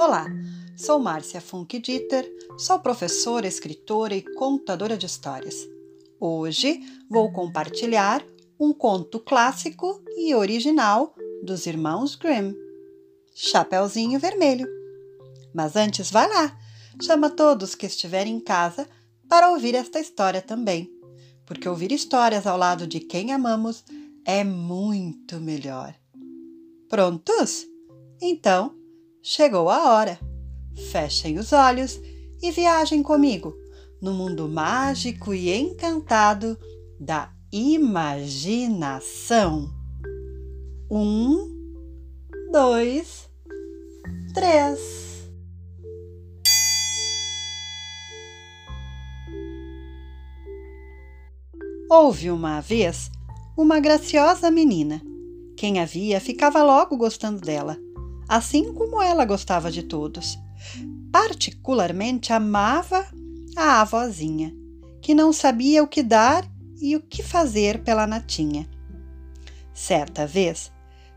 Olá, sou Márcia Funk Dieter, sou professora, escritora e contadora de histórias. Hoje vou compartilhar um conto clássico e original dos irmãos Grimm, Chapeuzinho Vermelho. Mas antes, vai lá, chama todos que estiverem em casa para ouvir esta história também, porque ouvir histórias ao lado de quem amamos é muito melhor. Prontos? Então, chegou a hora. Fechem os olhos e viajem comigo no mundo mágico e encantado da imaginação. Um, dois, três. Houve uma vez uma graciosa menina. Quem a via ficava logo gostando dela assim como ela gostava de todos. Particularmente amava a avózinha, que não sabia o que dar e o que fazer pela natinha. Certa vez,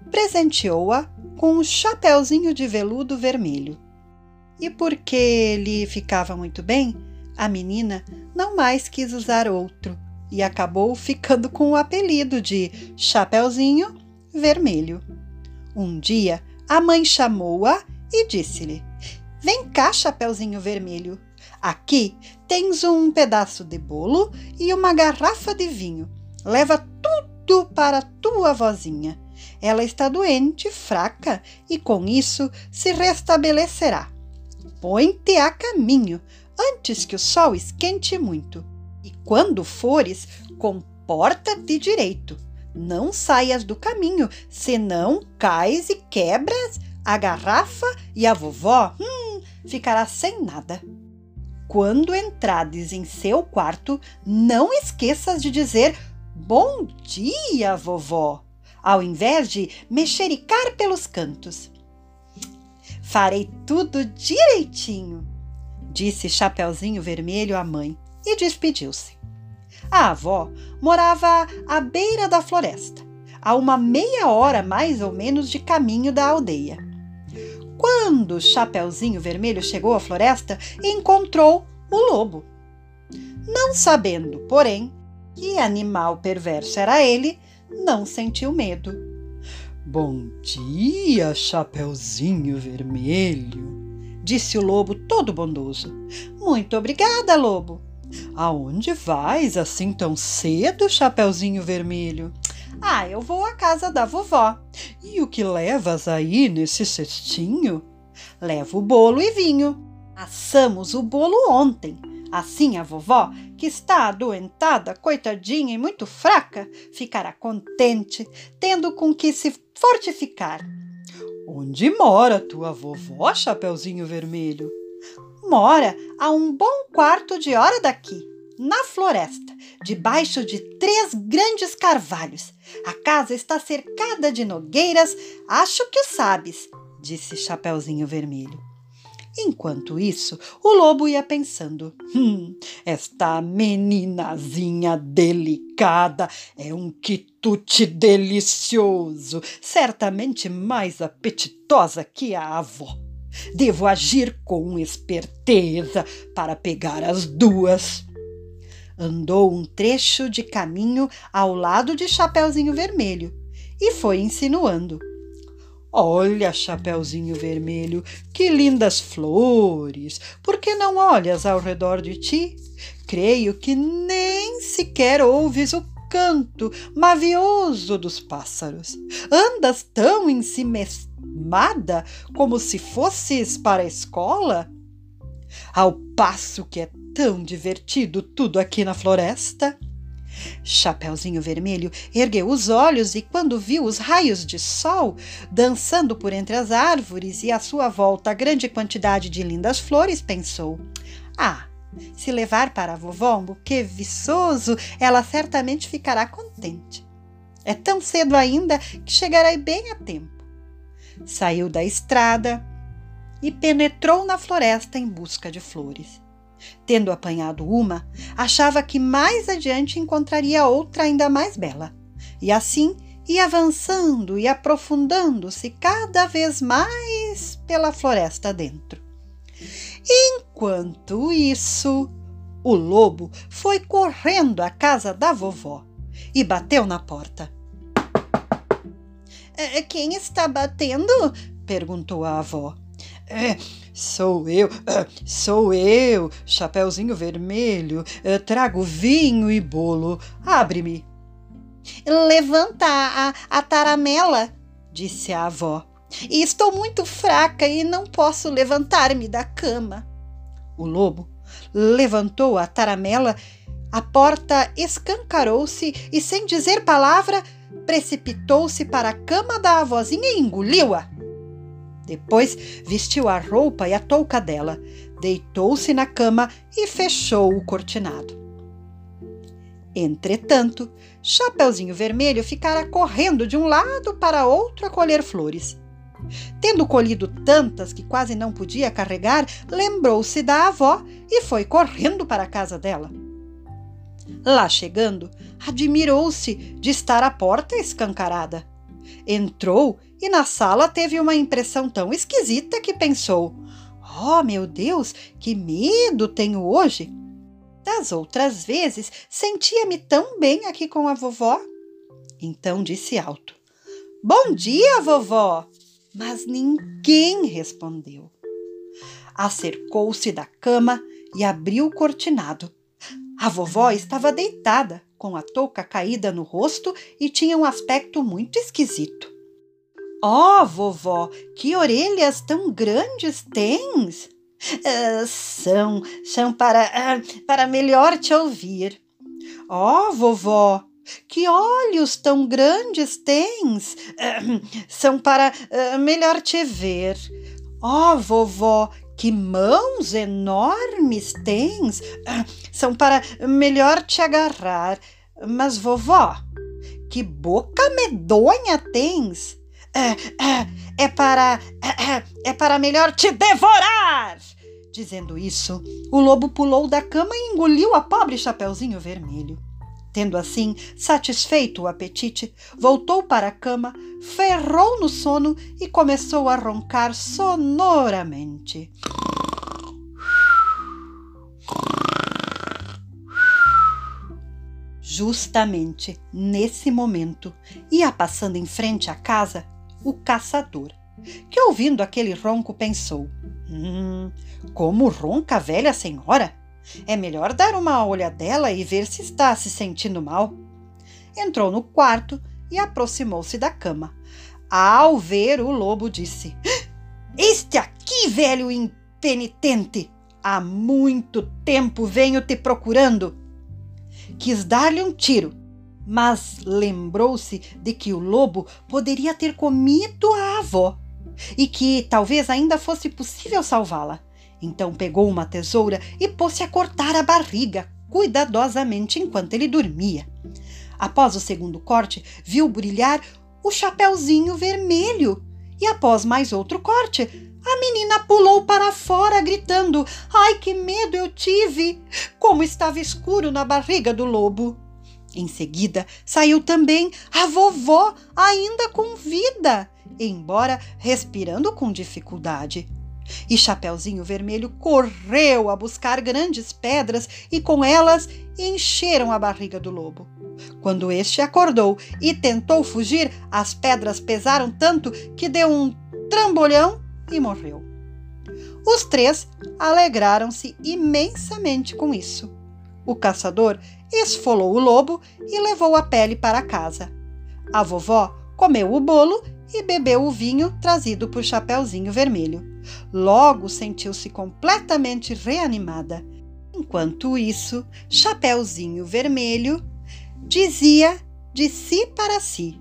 presenteou-a com um chapeuzinho de veludo vermelho. E porque lhe ficava muito bem, a menina não mais quis usar outro e acabou ficando com o apelido de Chapeuzinho Vermelho. Um dia, a mãe chamou-a e disse-lhe: Vem cá, Chapeuzinho Vermelho. Aqui tens um pedaço de bolo e uma garrafa de vinho. Leva tudo para tua vozinha. Ela está doente, fraca, e com isso se restabelecerá. Põe-te a caminho antes que o sol esquente muito. E quando fores, comporta-te direito não saias do caminho, senão cais e quebras a garrafa e a vovó hum, ficará sem nada. Quando entrades em seu quarto, não esqueças de dizer bom dia, vovó, ao invés de mexericar pelos cantos. Farei tudo direitinho, disse Chapeuzinho Vermelho à mãe e despediu-se. A avó morava à beira da floresta, a uma meia hora mais ou menos de caminho da aldeia. Quando Chapeuzinho Vermelho chegou à floresta, encontrou o lobo. Não sabendo, porém, que animal perverso era ele, não sentiu medo. Bom dia, Chapeuzinho Vermelho, disse o lobo todo bondoso. Muito obrigada, lobo, Aonde vais assim tão cedo, Chapeuzinho Vermelho? Ah, eu vou à casa da vovó. E o que levas aí nesse cestinho? Levo bolo e vinho. Assamos o bolo ontem. Assim a vovó, que está adoentada, coitadinha e muito fraca, ficará contente, tendo com que se fortificar. Onde mora tua vovó, Chapeuzinho Vermelho? Mora a um bom quarto de hora daqui, na floresta, debaixo de três grandes carvalhos. A casa está cercada de nogueiras, acho que o sabes, disse Chapeuzinho Vermelho. Enquanto isso, o lobo ia pensando: Hum, esta meninazinha delicada é um quitute delicioso, certamente mais apetitosa que a avó. Devo agir com esperteza para pegar as duas. Andou um trecho de caminho ao lado de Chapeuzinho Vermelho e foi insinuando. Olha, Chapeuzinho Vermelho, que lindas flores! Por que não olhas ao redor de ti? Creio que nem sequer ouves o canto mavioso dos pássaros. Andas tão ensimesmado animada como se fosses para a escola? Ao passo que é tão divertido tudo aqui na floresta. Chapeuzinho Vermelho ergueu os olhos e, quando viu os raios de sol dançando por entre as árvores e à sua volta a grande quantidade de lindas flores, pensou: Ah, se levar para a vovó um buquê viçoso, ela certamente ficará contente. É tão cedo ainda que chegarei bem a tempo saiu da estrada e penetrou na floresta em busca de flores. Tendo apanhado uma, achava que mais adiante encontraria outra ainda mais bela. E assim ia avançando e aprofundando-se cada vez mais pela floresta dentro. Enquanto isso, o lobo foi correndo à casa da vovó e bateu na porta. É, quem está batendo? perguntou a avó. É, sou eu, é, sou eu, Chapeuzinho Vermelho. É, trago vinho e bolo. Abre-me. Levanta a, a taramela, disse a avó. Estou muito fraca e não posso levantar-me da cama. O lobo levantou a taramela, a porta escancarou-se e, sem dizer palavra, precipitou-se para a cama da avózinha e engoliu-a. Depois vestiu a roupa e a touca dela, deitou-se na cama e fechou o cortinado. Entretanto, Chapeuzinho Vermelho ficara correndo de um lado para outro a colher flores. Tendo colhido tantas que quase não podia carregar, lembrou-se da avó e foi correndo para a casa dela. Lá chegando, admirou-se de estar a porta escancarada. Entrou e na sala teve uma impressão tão esquisita que pensou: Oh, meu Deus, que medo tenho hoje! Das outras vezes sentia-me tão bem aqui com a vovó. Então disse alto: Bom dia, vovó! Mas ninguém respondeu. Acercou-se da cama e abriu o cortinado. A vovó estava deitada, com a touca caída no rosto e tinha um aspecto muito esquisito. Oh, vovó, que orelhas tão grandes tens! Uh, são, são para, uh, para melhor te ouvir. Oh, vovó, que olhos tão grandes tens! São para melhor te ver. Oh, vovó, que mãos enormes tens! São para melhor te agarrar. Mas, vovó, que boca medonha tens! É para. É, é para melhor te devorar! Dizendo isso, o lobo pulou da cama e engoliu a pobre Chapeuzinho Vermelho. Tendo assim satisfeito o apetite, voltou para a cama, ferrou no sono e começou a roncar sonoramente. Justamente nesse momento, ia passando em frente à casa o caçador, que ouvindo aquele ronco pensou: Hum, como ronca a velha senhora? É melhor dar uma olhadela e ver se está se sentindo mal. Entrou no quarto e aproximou-se da cama. Ao ver o lobo, disse: Este aqui, velho impenitente! Há muito tempo venho te procurando. Quis dar-lhe um tiro, mas lembrou-se de que o lobo poderia ter comido a avó e que talvez ainda fosse possível salvá-la. Então pegou uma tesoura e pôs-se a cortar a barriga cuidadosamente enquanto ele dormia. Após o segundo corte, viu brilhar o chapeuzinho vermelho. E após mais outro corte, a menina pulou para fora, gritando: Ai, que medo eu tive! Como estava escuro na barriga do lobo. Em seguida, saiu também a vovó, ainda com vida, embora respirando com dificuldade. E Chapeuzinho Vermelho correu a buscar grandes pedras e com elas encheram a barriga do lobo. Quando este acordou e tentou fugir, as pedras pesaram tanto que deu um trambolhão e morreu. Os três alegraram-se imensamente com isso. O caçador esfolou o lobo e levou a pele para casa. A vovó comeu o bolo e bebeu o vinho trazido por Chapeuzinho Vermelho. Logo sentiu-se completamente reanimada. Enquanto isso, Chapeuzinho Vermelho dizia de si para si: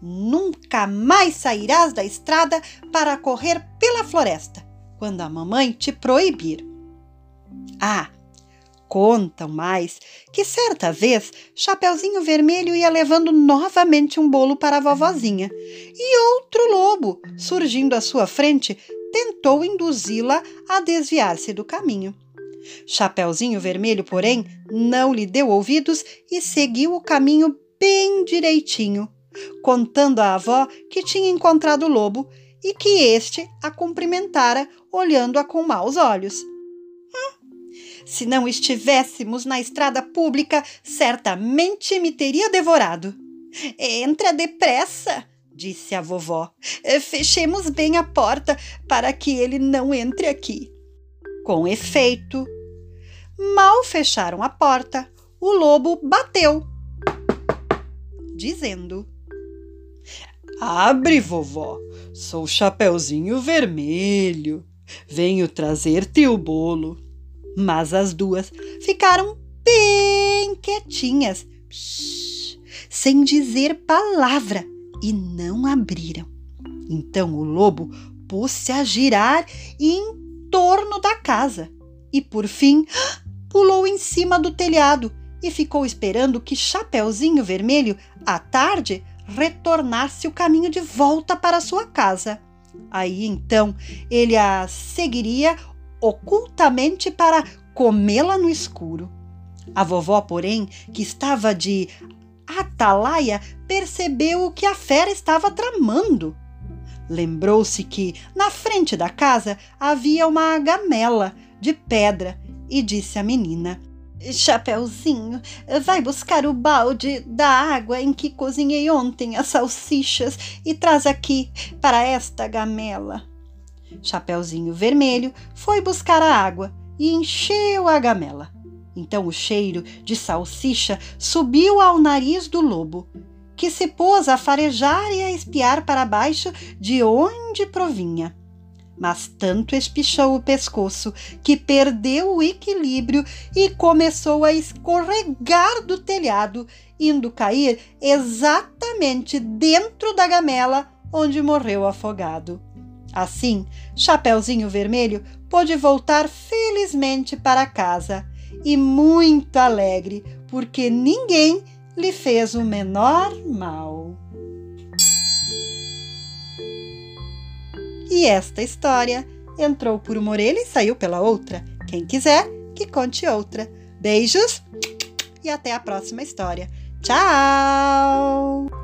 Nunca mais sairás da estrada para correr pela floresta, quando a mamãe te proibir. Ah, Contam mais que certa vez Chapeuzinho Vermelho ia levando novamente um bolo para a vovozinha e outro lobo, surgindo à sua frente, tentou induzi-la a desviar-se do caminho. Chapeuzinho Vermelho, porém, não lhe deu ouvidos e seguiu o caminho bem direitinho, contando à avó que tinha encontrado o lobo e que este a cumprimentara olhando-a com maus olhos. Hum, se não estivéssemos na estrada pública, certamente me teria devorado. Entra depressa, disse a vovó. Fechemos bem a porta para que ele não entre aqui. Com efeito, mal fecharam a porta, o lobo bateu, dizendo: Abre, vovó, sou Chapeuzinho Vermelho. Venho trazer-te o bolo. Mas as duas ficaram bem quietinhas, sem dizer palavra, e não abriram. Então o lobo pôs-se a girar em torno da casa e, por fim, pulou em cima do telhado e ficou esperando que Chapeuzinho Vermelho, à tarde, retornasse o caminho de volta para sua casa. Aí então ele a seguiria ocultamente para comê-la no escuro. A vovó, porém, que estava de atalaia, percebeu o que a fera estava tramando. Lembrou-se que, na frente da casa, havia uma gamela de pedra e disse à menina: Chapeuzinho, vai buscar o balde da água em que cozinhei ontem as salsichas e traz aqui para esta gamela. Chapeuzinho Vermelho foi buscar a água e encheu a gamela. Então o cheiro de salsicha subiu ao nariz do lobo que se pôs a farejar e a espiar para baixo de onde provinha. Mas tanto espichou o pescoço que perdeu o equilíbrio e começou a escorregar do telhado, indo cair exatamente dentro da gamela onde morreu afogado. Assim, Chapeuzinho Vermelho pôde voltar felizmente para casa e muito alegre, porque ninguém lhe fez o menor mal. E esta história entrou por uma orelha e saiu pela outra. Quem quiser, que conte outra. Beijos e até a próxima história. Tchau!